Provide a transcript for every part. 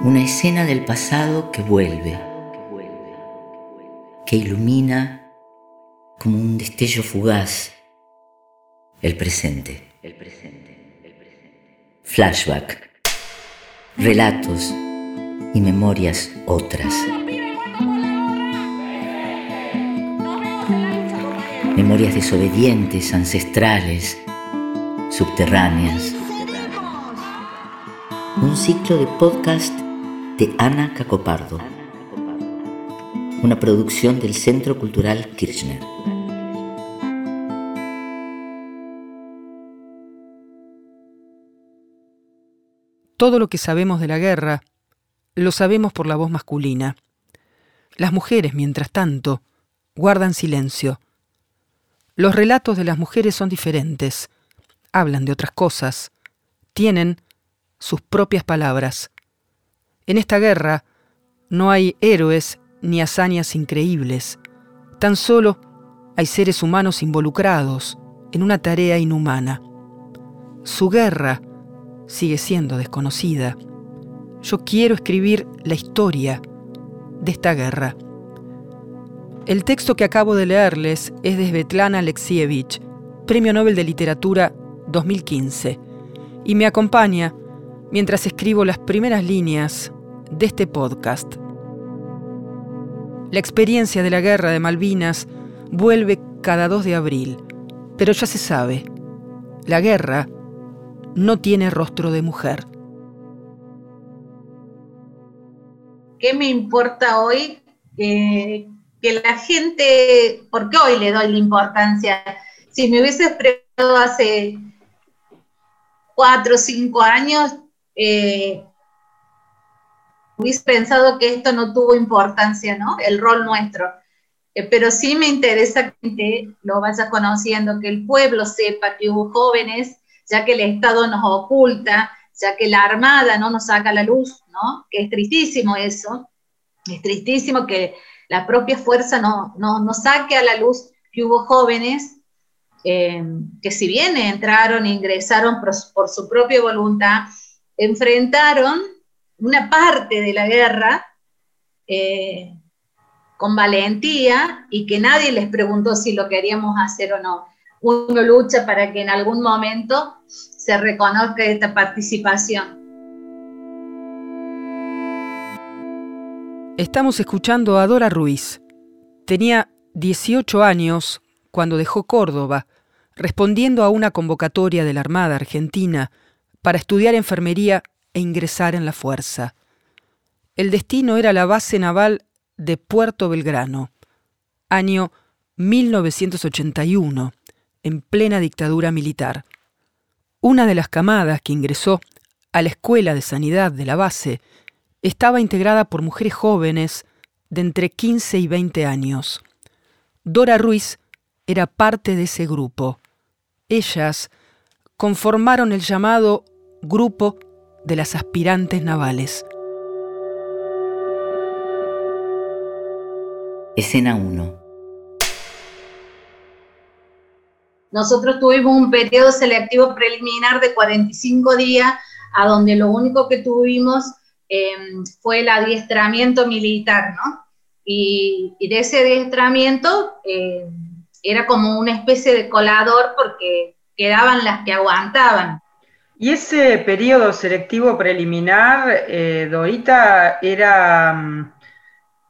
Una escena del pasado que vuelve, que ilumina como un destello fugaz el presente. Flashback, relatos y memorias otras. Memorias desobedientes, ancestrales, subterráneas. Un ciclo de podcast de Ana Cacopardo. Una producción del Centro Cultural Kirchner. Todo lo que sabemos de la guerra lo sabemos por la voz masculina. Las mujeres, mientras tanto, guardan silencio. Los relatos de las mujeres son diferentes, hablan de otras cosas, tienen sus propias palabras. En esta guerra no hay héroes ni hazañas increíbles, tan solo hay seres humanos involucrados en una tarea inhumana. Su guerra sigue siendo desconocida. Yo quiero escribir la historia de esta guerra. El texto que acabo de leerles es de Svetlana Alexievich, Premio Nobel de Literatura 2015, y me acompaña mientras escribo las primeras líneas de este podcast. La experiencia de la guerra de Malvinas vuelve cada 2 de abril, pero ya se sabe, la guerra no tiene rostro de mujer. ¿Qué me importa hoy? Eh, que la gente, ¿por qué hoy le doy la importancia? Si me hubieses preguntado hace cuatro o cinco años, eh, hubiese pensado que esto no tuvo importancia, ¿no? El rol nuestro. Eh, pero sí me interesa que lo vaya conociendo, que el pueblo sepa que hubo jóvenes ya que el Estado nos oculta, ya que la Armada no nos saca la luz, ¿no? Que es tristísimo eso, es tristísimo que la propia fuerza no, no, saque a la luz que hubo jóvenes eh, que si bien entraron ingresaron por, su propia voluntad, enfrentaron una parte de la guerra eh, con valentía y que nadie les preguntó si lo queríamos hacer o no uno lucha para que en algún momento se reconozca esta participación. Estamos escuchando a Dora Ruiz. Tenía 18 años cuando dejó Córdoba, respondiendo a una convocatoria de la Armada Argentina para estudiar enfermería e ingresar en la fuerza. El destino era la base naval de Puerto Belgrano, año 1981 en plena dictadura militar. Una de las camadas que ingresó a la Escuela de Sanidad de la base estaba integrada por mujeres jóvenes de entre 15 y 20 años. Dora Ruiz era parte de ese grupo. Ellas conformaron el llamado Grupo de las Aspirantes Navales. Escena 1 Nosotros tuvimos un periodo selectivo preliminar de 45 días, a donde lo único que tuvimos em, fue el adiestramiento militar, ¿no? Y, de ese adiestramiento em, era como una especie de colador porque quedaban las que aguantaban. Y ese periodo selectivo preliminar, eh, Dorita, era mm,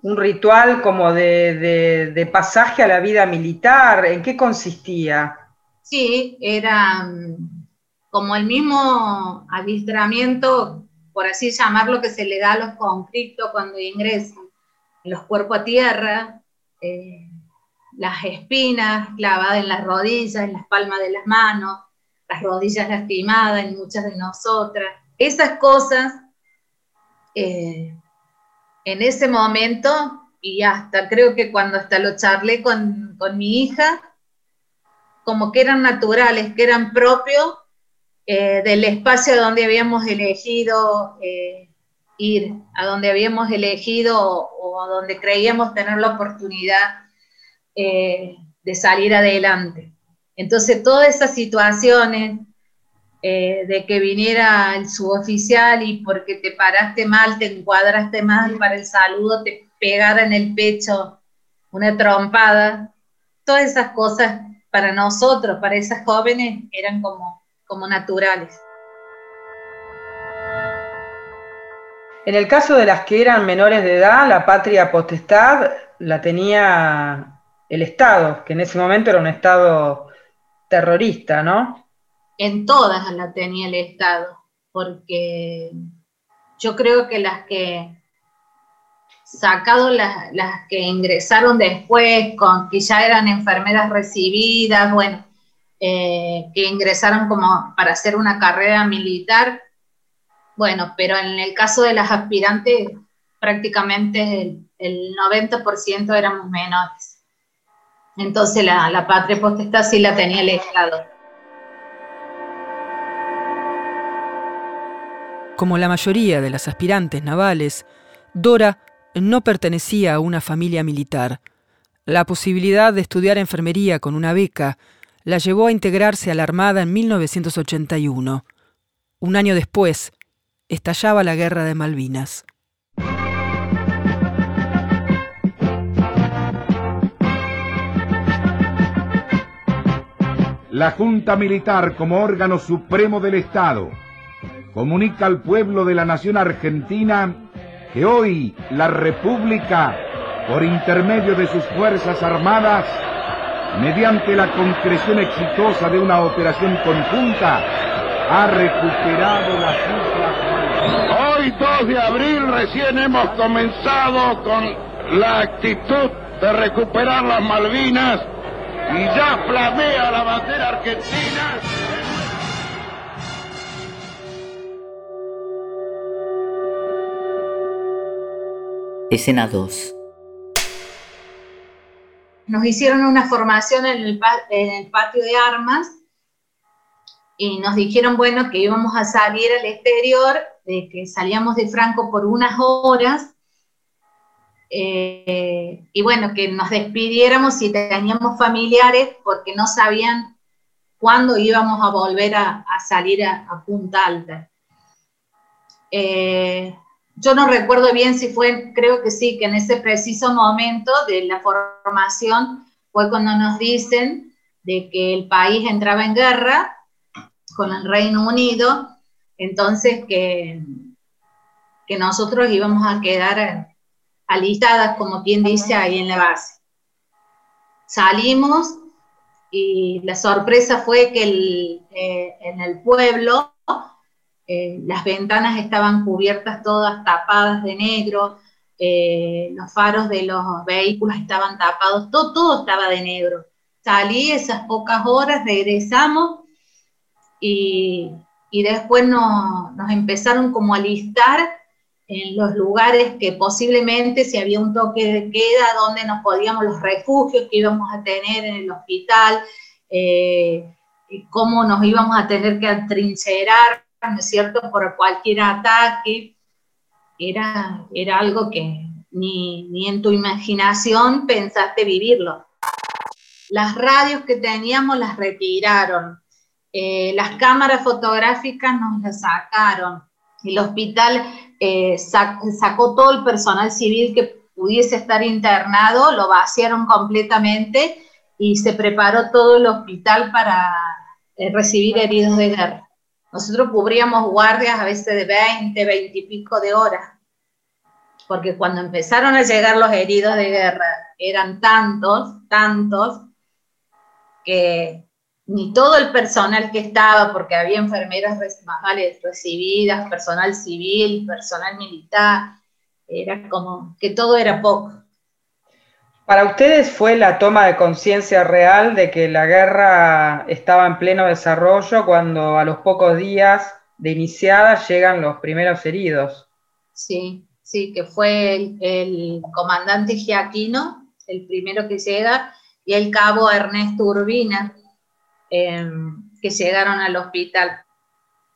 un ritual como de, pasaje a la vida militar. ¿En qué consistía? Sí, era mm, como el mismo adiestramiento, por así llamarlo, que se le da a los conflictos cuando ingresan los cuerpos a tierra, eh, las espinas clavadas en las rodillas, en las palmas de las manos, las rodillas lastimadas en muchas de nosotras. Esas cosas, eh, en ese momento, y hasta creo que cuando hasta lo charlé con, con mi hija, como que eran naturales, que eran propios eh, del espacio donde habíamos elegido eh, ir, a donde habíamos elegido o, a donde creíamos tener la oportunidad de salir adelante. Entonces, todas esas situaciones eh, de que viniera el suboficial y porque te paraste mal, te encuadraste mal para el saludo, te pegara en el pecho una trompada. Todas esas cosas para nosotros, para esas jóvenes, eran como, como naturales. En el caso de las que eran menores de edad, la patria potestad la tenía el Estado, que en ese momento era un Estado terrorista, ¿no? En todas la tenía el Estado, porque yo creo que las que sacado las, que ingresaron después, con que ya eran enfermeras recibidas, bueno, eh, que ingresaron como para hacer una carrera militar, bueno, pero en el caso de las aspirantes, prácticamente el, 90% éramos menores. Entonces la, la patria potestad sí la tenía el Estado. Como la mayoría de las aspirantes navales, Dora no pertenecía a una familia militar. La posibilidad de estudiar enfermería con una beca la llevó a integrarse a la Armada en 1981. Un año después, estallaba la guerra de Malvinas. La Junta Militar como órgano supremo del Estado comunica al pueblo de la nación argentina que hoy la República, por intermedio de sus Fuerzas Armadas, mediante la concreción exitosa de una operación conjunta, ha recuperado las islas Hoy 2 de abril recién hemos comenzado con la actitud de recuperar las Malvinas y ya flamea la bandera argentina. Escena 2. Nos hicieron una formación en el, en el patio de armas y nos dijeron, bueno, que íbamos a salir al exterior, de que salíamos de Franco por unas horas, eh, y bueno, que nos despidiéramos si teníamos familiares, porque no sabían cuándo íbamos a volver a, salir a, Punta Alta. Eh, yo no recuerdo bien si fue, creo que sí, que en ese preciso momento de la formación fue cuando nos dicen de que el país entraba en guerra con el Reino Unido, entonces que, que nosotros íbamos a quedar alistadas, como quien dice, ahí en la base. Salimos y la sorpresa fue que eh, en el pueblo eh, las ventanas estaban cubiertas todas tapadas de negro, eh, los faros de los vehículos estaban tapados, todo, todo estaba de negro. Salí esas pocas horas, regresamos y, después nos empezaron como a listar en los lugares que posiblemente si había un toque de queda, donde nos podíamos, los refugios que íbamos a tener en el hospital, eh, cómo nos íbamos a tener que atrincherar, ¿no es cierto?, por cualquier ataque. Era, era algo que ni, ni en tu imaginación pensaste vivirlo. Las radios que teníamos las retiraron, eh, las cámaras fotográficas nos las sacaron. El hospital eh, sacó todo el personal civil que pudiese estar internado, lo vaciaron completamente y se preparó todo el hospital para eh, recibir heridos de guerra. Nosotros cubríamos guardias a veces de 20, 20 y pico de horas, porque cuando empezaron a llegar los heridos de guerra eran tantos, tantos, que ni todo el personal que estaba, porque había enfermeras recibidas, personal civil, personal militar, era como que todo era poco. Para ustedes fue la toma de conciencia real de que la guerra estaba en pleno desarrollo cuando a los pocos días de iniciada llegan los primeros heridos. Sí, sí, que fue el, comandante Giaquino, el primero que llega, y el cabo Ernesto Urbina, Em, que llegaron al hospital.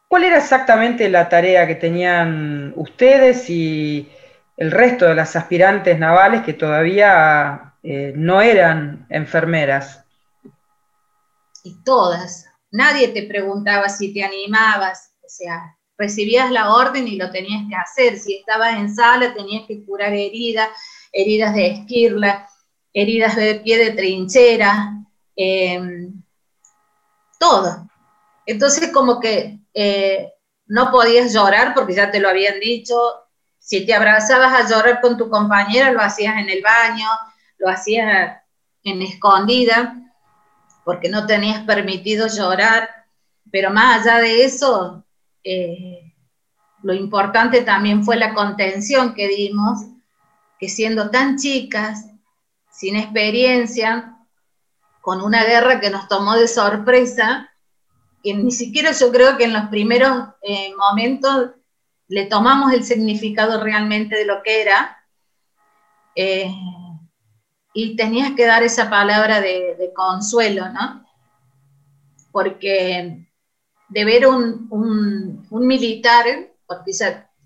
¿Cuál era exactamente la tarea que tenían ustedes y el resto de las aspirantes navales que todavía eh, no eran enfermeras? Y todas, nadie te preguntaba si te animabas, o sea, recibías la orden y lo tenías que hacer. Si estabas en sala, tenías que curar heridas, heridas de esquirla, heridas de pie de trinchera, em, todo. Entonces, como que eh, no podías llorar porque ya te lo habían dicho. Si te abrazabas a llorar con tu compañera, lo hacías en el baño, lo hacías en escondida, porque no tenías permitido llorar. Pero más allá de eso, eh, lo importante también fue la contención que dimos, que siendo tan chicas, sin experiencia, con una guerra que nos tomó de sorpresa, que ni siquiera yo creo que en los primeros eh, momentos le tomamos el significado realmente de lo que era, eh, y tenías que dar esa palabra de, de consuelo, ¿no? Porque de ver un, un, militar, porque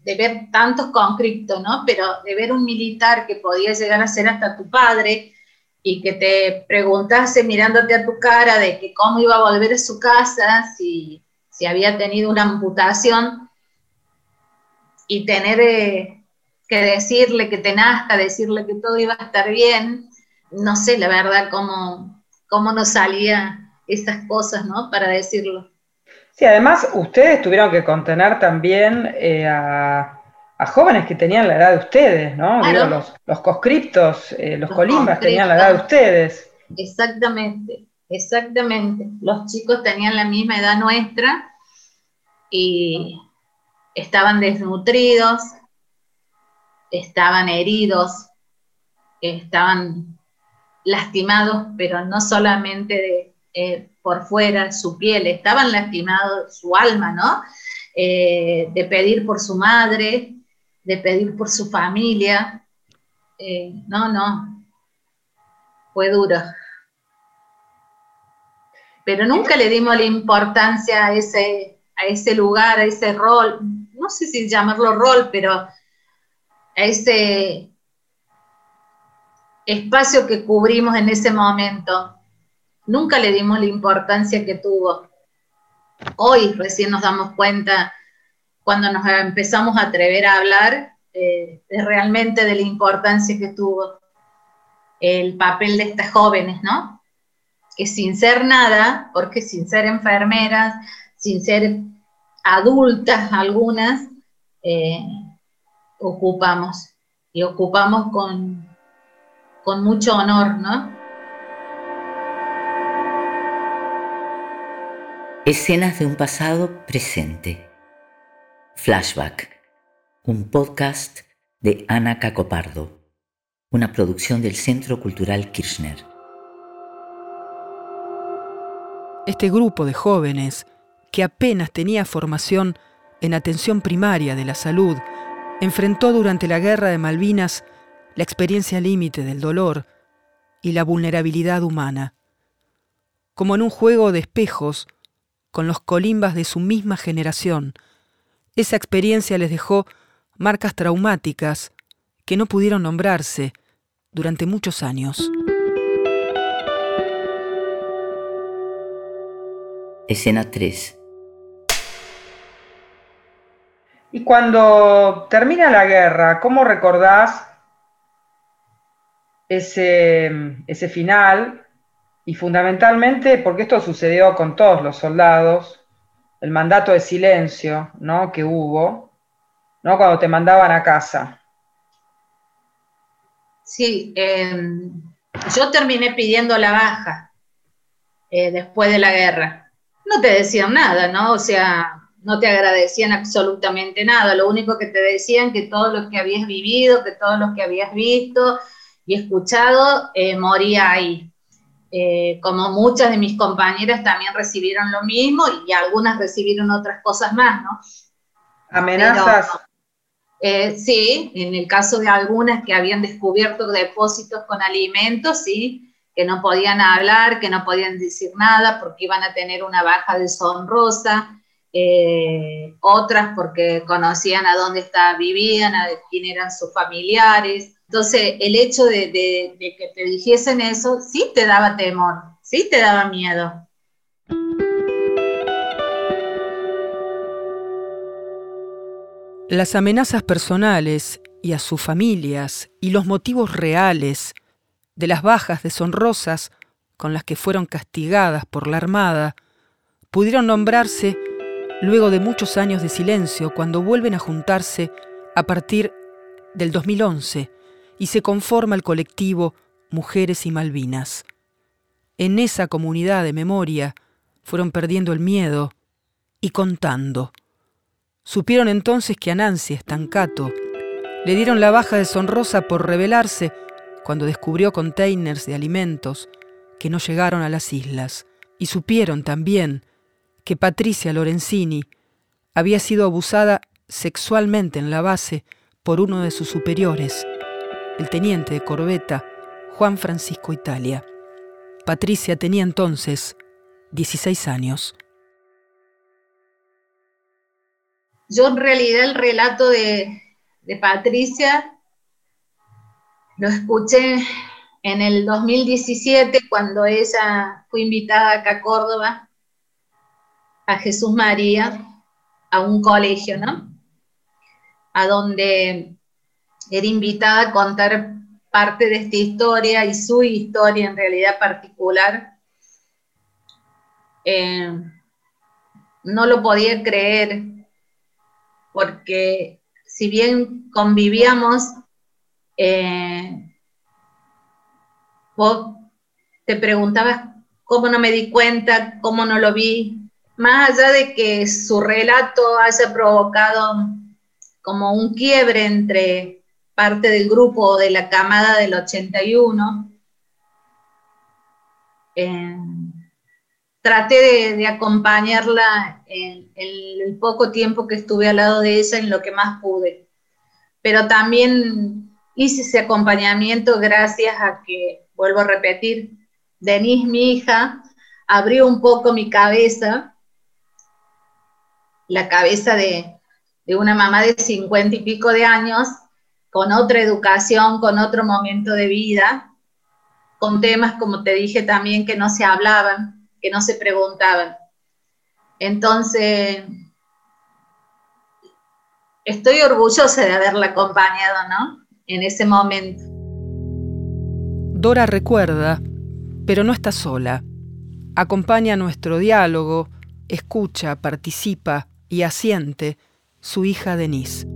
de ver tantos conflictos, ¿no? Pero de ver un militar que podía llegar a ser hasta tu padre y que te preguntase mirándote a tu cara de que cómo iba a volver a su casa, si, si había tenido una amputación, y tener eh, que decirle que te nazca, decirle que todo iba a estar bien, no sé la verdad cómo, cómo nos salía esas cosas, ¿no? Para decirlo. Sí, además ustedes tuvieron que contener también eh, a, jóvenes que tenían la edad de ustedes, ¿no? los, los conscriptos, eh, los, colimbas tenían la edad de ustedes. Exactamente, exactamente. Los chicos tenían la misma edad nuestra y estaban desnutridos, estaban heridos, estaban lastimados, pero no solamente de, eh, por fuera, su piel, estaban lastimados su alma, ¿no? Eh, de pedir por su madre, de pedir por su familia. Eh, no, no, fue duro. Pero nunca le dimos la importancia a ese, a ese lugar, a ese rol, no sé si llamarlo rol, pero a ese espacio que cubrimos en ese momento nunca le dimos la importancia que tuvo. Hoy recién nos damos cuenta, cuando nos empezamos a atrever a hablar, eh, realmente de la importancia que tuvo el papel de estas jóvenes, ¿no? Que sin ser nada, porque sin ser enfermeras, sin ser adultas algunas, eh, ocupamos y ocupamos con, con mucho honor, ¿no? Escenas de un pasado presente. Flashback. Un podcast de Ana Cacopardo. Una producción del Centro Cultural Kirchner. Este grupo de jóvenes, que apenas tenía formación en atención primaria de la salud, enfrentó durante la Guerra de Malvinas la experiencia límite del dolor y la vulnerabilidad humana. Como en un juego de espejos, con los colimbas de su misma generación. Esa experiencia les dejó marcas traumáticas que no pudieron nombrarse durante muchos años. Escena 3. Y cuando termina la guerra, ¿cómo recordás ese, ese final y fundamentalmente porque esto sucedió con todos los soldados, el mandato de silencio ¿no? que hubo, ¿no? cuando te mandaban a casa. Sí, em, yo terminé pidiendo la baja eh, después de la guerra. No te decían nada, ¿no? O sea, no te agradecían absolutamente nada. Lo único que te decían que todo lo que habías vivido, que todo lo que habías visto y escuchado, eh, moría ahí. Eh, como muchas de mis compañeras también recibieron lo mismo y algunas recibieron otras cosas más, ¿no? ¿Amenazas? Eh, sí, en el caso de algunas que habían descubierto depósitos con alimentos, sí, que no podían hablar, que no podían decir nada porque iban a tener una baja deshonrosa, eh, otras porque conocían a dónde estaba, vivían, a quién eran sus familiares. Entonces, el hecho de, de, que te dijesen eso sí te daba temor, sí te daba miedo. Las amenazas personales y a sus familias y los motivos reales de las bajas deshonrosas con las que fueron castigadas por la Armada pudieron nombrarse luego de muchos años de silencio cuando vuelven a juntarse a partir del 2011 y se conforma el colectivo Mujeres y Malvinas. En esa comunidad de memoria fueron perdiendo el miedo y contando. Supieron entonces que a Nancy Estancato le dieron la baja deshonrosa por rebelarse cuando descubrió containers de alimentos que no llegaron a las islas. Y supieron también que Patricia Lorenzini había sido abusada sexualmente en la base por uno de sus superiores, el teniente de corbeta Juan Francisco Italia. Patricia tenía entonces 16 años. Yo en realidad el relato de, de Patricia lo escuché en el 2017 cuando ella fue invitada acá a Córdoba a Jesús María a un colegio, ¿no? A donde era invitada a contar parte de esta historia y su historia en realidad particular. Eh, no lo podía creer porque si bien convivíamos, eh, vos te preguntabas cómo no me di cuenta, cómo no lo vi, más allá de que su relato haya provocado como un quiebre entre parte del grupo de la camada del 81, eh, traté de, acompañarla en, el poco tiempo que estuve al lado de ella en lo que más pude. Pero también hice ese acompañamiento gracias a que, vuelvo a repetir, Denise, mi hija, abrió un poco mi cabeza la cabeza de, una mamá de cincuenta y pico de años, con otra educación, con otro momento de vida, con temas, como te dije también, que no se hablaban, que no se preguntaban. Entonces, estoy orgullosa de haberla acompañado, ¿no? En ese momento. Dora recuerda, pero no está sola. Acompaña nuestro diálogo, escucha, participa, y asiente su hija Denise.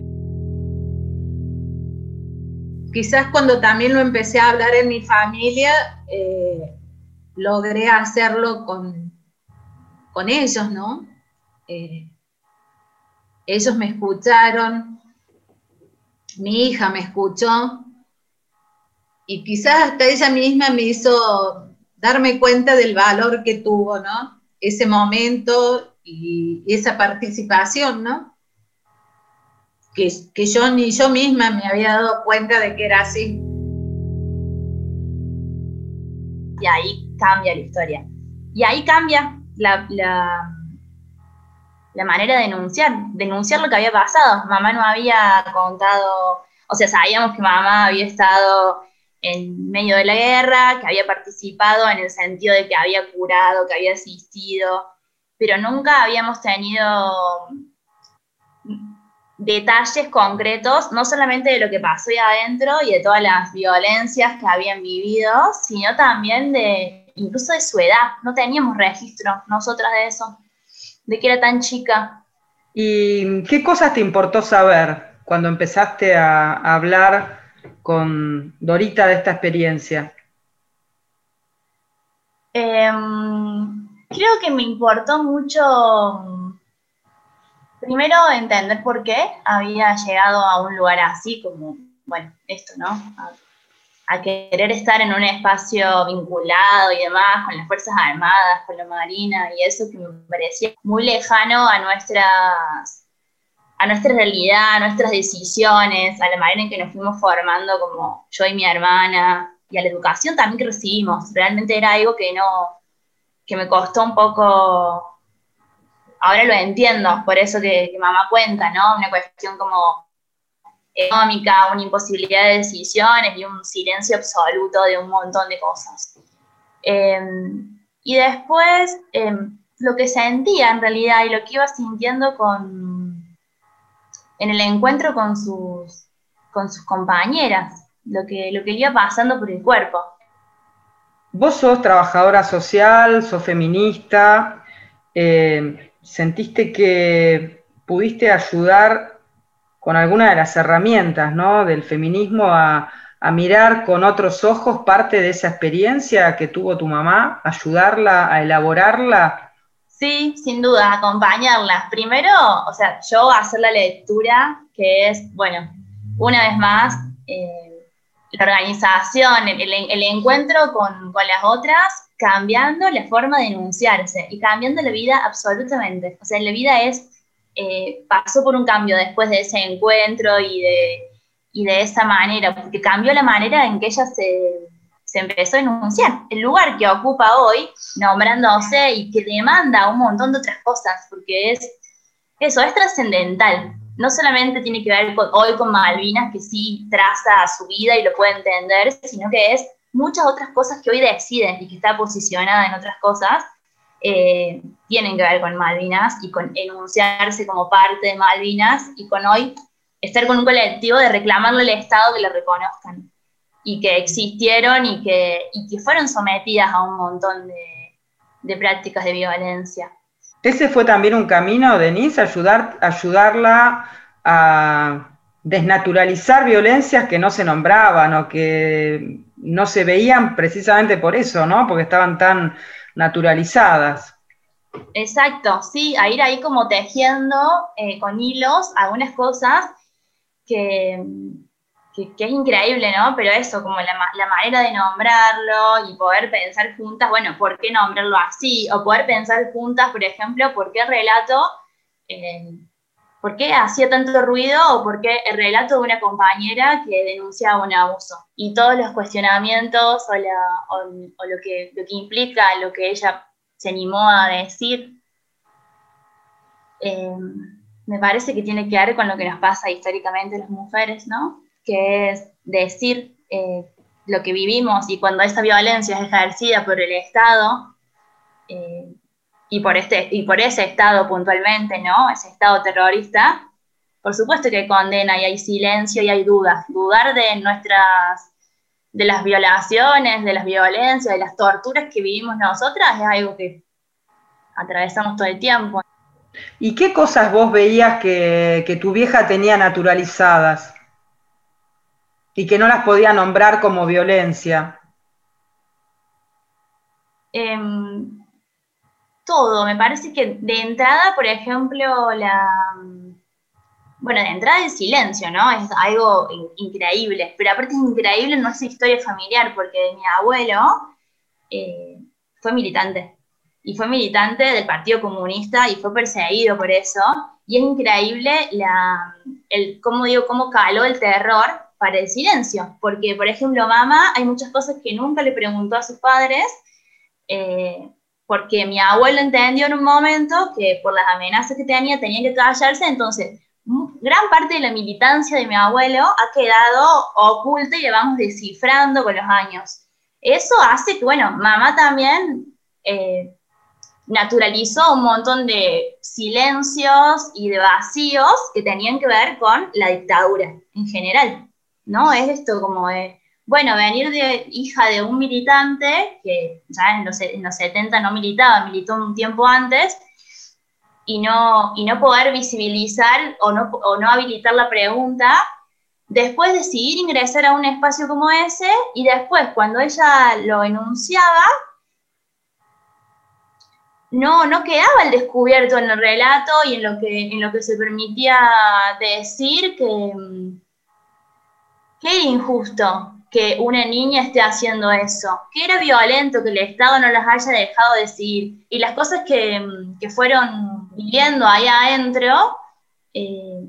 Quizás cuando también lo empecé a hablar en mi familia, eh, logré hacerlo con, con ellos, ¿no? Eh, ellos me escucharon, mi hija me escuchó y quizás hasta ella misma me hizo darme cuenta del valor que tuvo, ¿no? Ese momento y, esa participación, ¿no? Que, que yo ni yo misma me había dado cuenta de que era así. Y ahí cambia la historia. Y ahí cambia la, la, la manera de denunciar, denunciar lo que había pasado. Mamá no había contado, o sea, sabíamos que mamá había estado en medio de la guerra, que había participado en el sentido de que había curado, que había asistido, pero nunca habíamos tenido detalles concretos, no solamente de lo que pasó ahí adentro y de todas las violencias que habían vivido, sino también de incluso de su edad. No teníamos registro nosotras de eso, de que era tan chica. ¿Y qué cosas te importó saber cuando empezaste a hablar con Dorita de esta experiencia? Eh, creo que me importó mucho, primero, entender por qué había llegado a un lugar así, como, bueno, esto, ¿no? A, querer estar en un espacio vinculado y demás, con las Fuerzas Armadas, con la Marina, y eso que me parecía muy lejano a nuestras a nuestra realidad, a nuestras decisiones, a la manera en que nos fuimos formando como yo y mi hermana, y a la educación también que recibimos. Realmente era algo que no, que me costó un poco, ahora lo entiendo, por eso que, mamá cuenta, ¿no? Una cuestión como económica, una imposibilidad de decisiones y un silencio absoluto de un montón de cosas. Em, y después, em, lo que sentía en realidad y lo que iba sintiendo con, en el encuentro con sus, con sus compañeras, lo que, lo que iba pasando por el cuerpo. Vos sos trabajadora social, sos feminista, eh, ¿sentiste que pudiste ayudar con alguna de las herramientas del feminismo a, a mirar con otros ojos parte de esa experiencia que tuvo tu mamá, ayudarla a elaborarla? Sí, sin duda, acompañarla. Primero, o sea, yo hacer la lectura, que es, bueno, una vez más, eh, la organización, el, encuentro con, las otras, cambiando la forma de enunciarse y cambiando la vida absolutamente. O sea, la vida es, eh, pasó por un cambio después de ese encuentro y de y de esa manera, porque cambió la manera en que ella se, empezó a enunciar. El lugar que ocupa hoy, nombrándose y que demanda un montón de otras cosas, porque es eso, es trascendental. No solamente tiene que ver hoy con Malvinas, que sí traza su vida y lo puede entender, sino que es muchas otras cosas que hoy deciden y que está posicionada en otras cosas, eh, tienen que ver con Malvinas y con enunciarse como parte de Malvinas y con hoy estar con un colectivo de reclamarle al Estado que lo reconozcan y que existieron y que, que fueron sometidas a un montón de, prácticas de violencia. Ese fue también un camino, Denise, ayudar, ayudarla a desnaturalizar violencias que no se nombraban o que no se veían precisamente por eso, ¿no? Porque estaban tan naturalizadas. Exacto, sí, a ir ahí como tejiendo eh, con hilos algunas cosas que, es increíble, ¿no? Pero eso, como la, manera de nombrarlo y poder pensar juntas, bueno, ¿por qué nombrarlo así? O poder pensar juntas, por ejemplo, ¿por qué el relato, eh, por qué hacía tanto ruido o por qué el relato de una compañera que denunciaba un abuso? Y todos los cuestionamientos o, lo, que, lo que implica lo que ella se animó a decir. Eh, me parece que tiene que ver con lo que nos pasa históricamente las mujeres, ¿no? Que es decir eh, lo que vivimos y cuando esa violencia es ejercida por el Estado eh, y, por este, y por ese Estado puntualmente, ¿no? Ese Estado terrorista, por supuesto que condena y hay silencio y hay dudas. Dudar de nuestras, de las violaciones, de las violencias, de las torturas que vivimos nosotras es algo que atravesamos todo el tiempo. ¿Y qué cosas vos veías que, tu vieja tenía naturalizadas y que no las podía nombrar como violencia? Em, todo, me parece que de entrada, por ejemplo, la... Bueno, de entrada el silencio, ¿no? Es algo increíble, pero aparte es increíble nuestra historia familiar, porque mi abuelo eh, fue militante y fue militante del Partido Comunista y fue perseguido por eso. Y es increíble la, el, cómo, digo, cómo caló el terror para el silencio. Porque, por ejemplo, mamá, hay muchas cosas que nunca le preguntó a sus padres, eh, porque mi abuelo entendió en un momento que por las amenazas que tenía tenía que callarse, entonces gran parte de la militancia de mi abuelo ha quedado oculta y la vamos descifrando con los años. Eso hace que, bueno, mamá también eh, naturalizó un montón de silencios y de vacíos que tenían que ver con la dictadura en general, ¿no? Es esto como de, bueno, venir de hija de un militante, que ya en los, en 70 no militaba, militó un tiempo antes, y no, y no poder visibilizar o no, o no habilitar la pregunta, después decidir ingresar a un espacio como ese, y después cuando ella lo enunciaba, no, no quedaba el descubierto en el relato y en lo que, en lo que se permitía decir que, que era injusto que una niña esté haciendo eso, que era violento que el Estado no las haya dejado decir, y las cosas que, fueron viviendo ahí adentro, eh,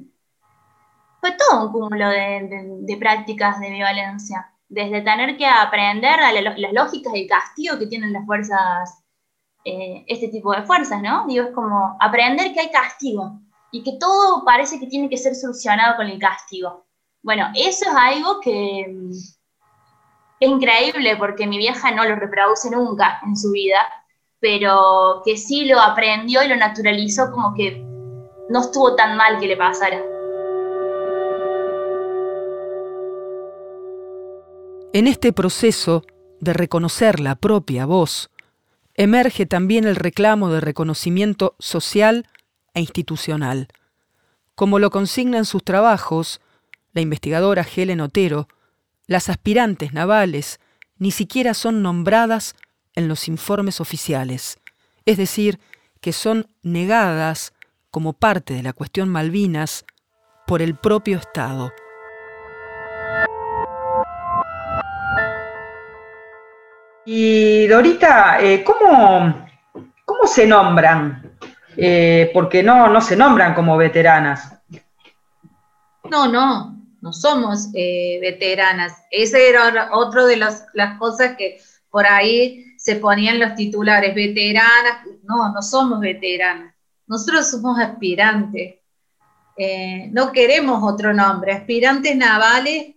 fue todo un cúmulo de, prácticas de violencia, desde tener que aprender a las lógicas del castigo que tienen las fuerzas eh, este tipo de fuerzas, ¿no? Digo, es como aprender que hay castigo y que todo parece que tiene que ser solucionado con el castigo. Bueno, eso es algo que mm, es increíble porque mi vieja no lo reproduce nunca en su vida, pero que sí lo aprendió y lo naturalizó como que no estuvo tan mal que le pasara. En este proceso de reconocer la propia voz, emerge también el reclamo de reconocimiento social e institucional, como lo consignan sus trabajos la investigadora Helen Otero, las aspirantes navales ni siquiera son nombradas en los informes oficiales, es decir, que son negadas como parte de la cuestión Malvinas por el propio Estado. Y Dorita, eh, ¿cómo, ¿cómo, se nombran? Eh, porque no, no se nombran como veteranas. No, no, no somos eh, veteranas. Esa era otra de las, cosas que por ahí se ponían los titulares, veteranas. No, no somos veteranas. Nosotros somos aspirantes. no queremos otro nombre, aspirantes navales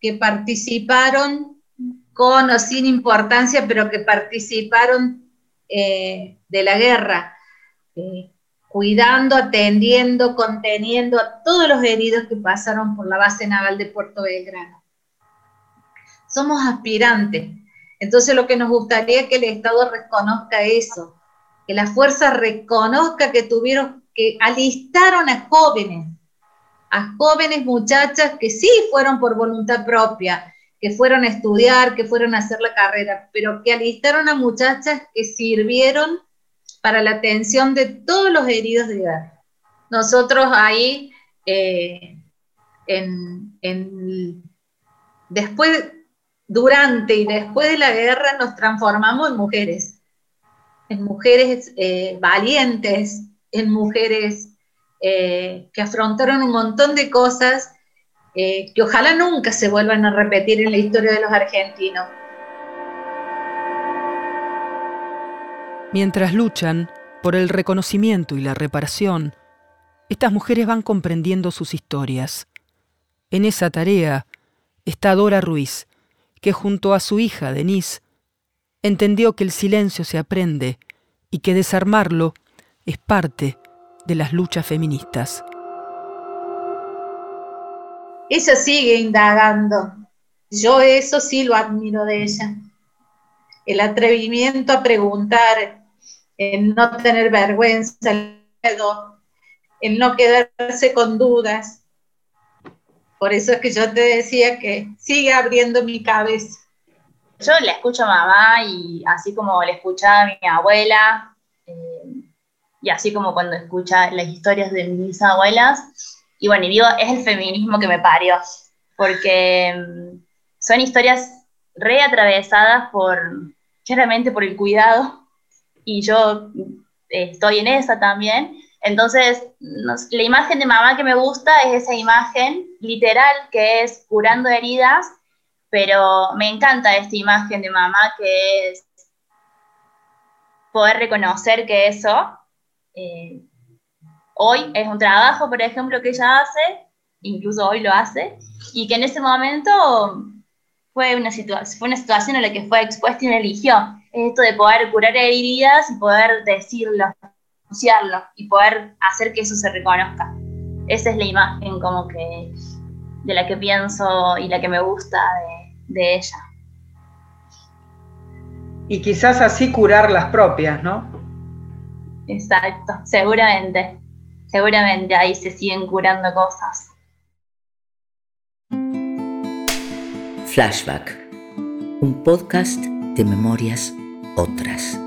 que participaron con o sin importancia, pero que participaron eh, de la guerra, eh, cuidando, atendiendo, conteniendo a todos los heridos que pasaron por la base naval de Puerto Belgrano. Somos aspirantes. Entonces lo que nos gustaría es que el Estado reconozca eso, que la fuerza reconozca que tuvieron, que alistaron a jóvenes, a jóvenes muchachas que sí fueron por voluntad propia, que fueron a estudiar, que fueron a hacer la carrera, pero que alistaron a muchachas que sirvieron para la atención de todos los heridos de guerra. Nosotros ahí, eh, después, durante y después de la guerra, nos transformamos en mujeres, en mujeres eh, valientes, en mujeres eh, que afrontaron un montón de cosas que ojalá nunca se vuelvan a repetir en la historia de los argentinos. Mientras luchan por el reconocimiento y la reparación, estas mujeres van comprendiendo sus historias. En esa tarea está Dora Ruiz, que junto a su hija Denise entendió que el silencio se aprende y que desarmarlo es parte de las luchas feministas ella sigue indagando. Yo eso sí lo admiro de ella. El atrevimiento a preguntar, no tener vergüenza, el miedo, el no quedarse con dudas. Por eso es que yo te decía que sigue abriendo mi cabeza. Yo le escucho mamá y así como le escuchaba mi abuela, eh, y así como cuando escucha las historias de mis abuelas, y bueno, y digo, es el feminismo que me parió, porque mm, son historias reatravesadas por, claramente por el cuidado, y yo estoy en esa también. Entonces, la imagen de mamá que me gusta es esa imagen literal que es curando heridas, pero me encanta esta imagen de mamá que es poder reconocer que eso eh, hoy es un trabajo, por ejemplo, que ella hace, incluso hoy lo hace, y que en ese momento fue una, fue una situación en la que fue expuesta y eligió. Esto de poder curar heridas y poder decirlo, anunciarlo y poder hacer que eso se reconozca. Esa es la imagen como que de la que pienso y la que me gusta de, de ella. Y quizás así curar las propias, ¿no? Exacto, seguramente seguramente ahí se siguen curando cosas. Flashback, un podcast de memorias otras.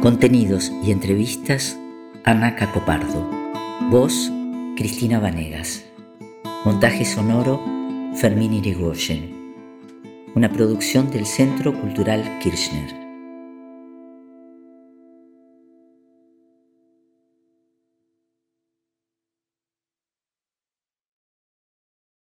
Contenidos y entrevistas, Ana Cacopardo. Voz, Cristina Vanegas. Montaje sonoro, Fermín Irigoyen. Una producción del Centro Cultural Kirchner.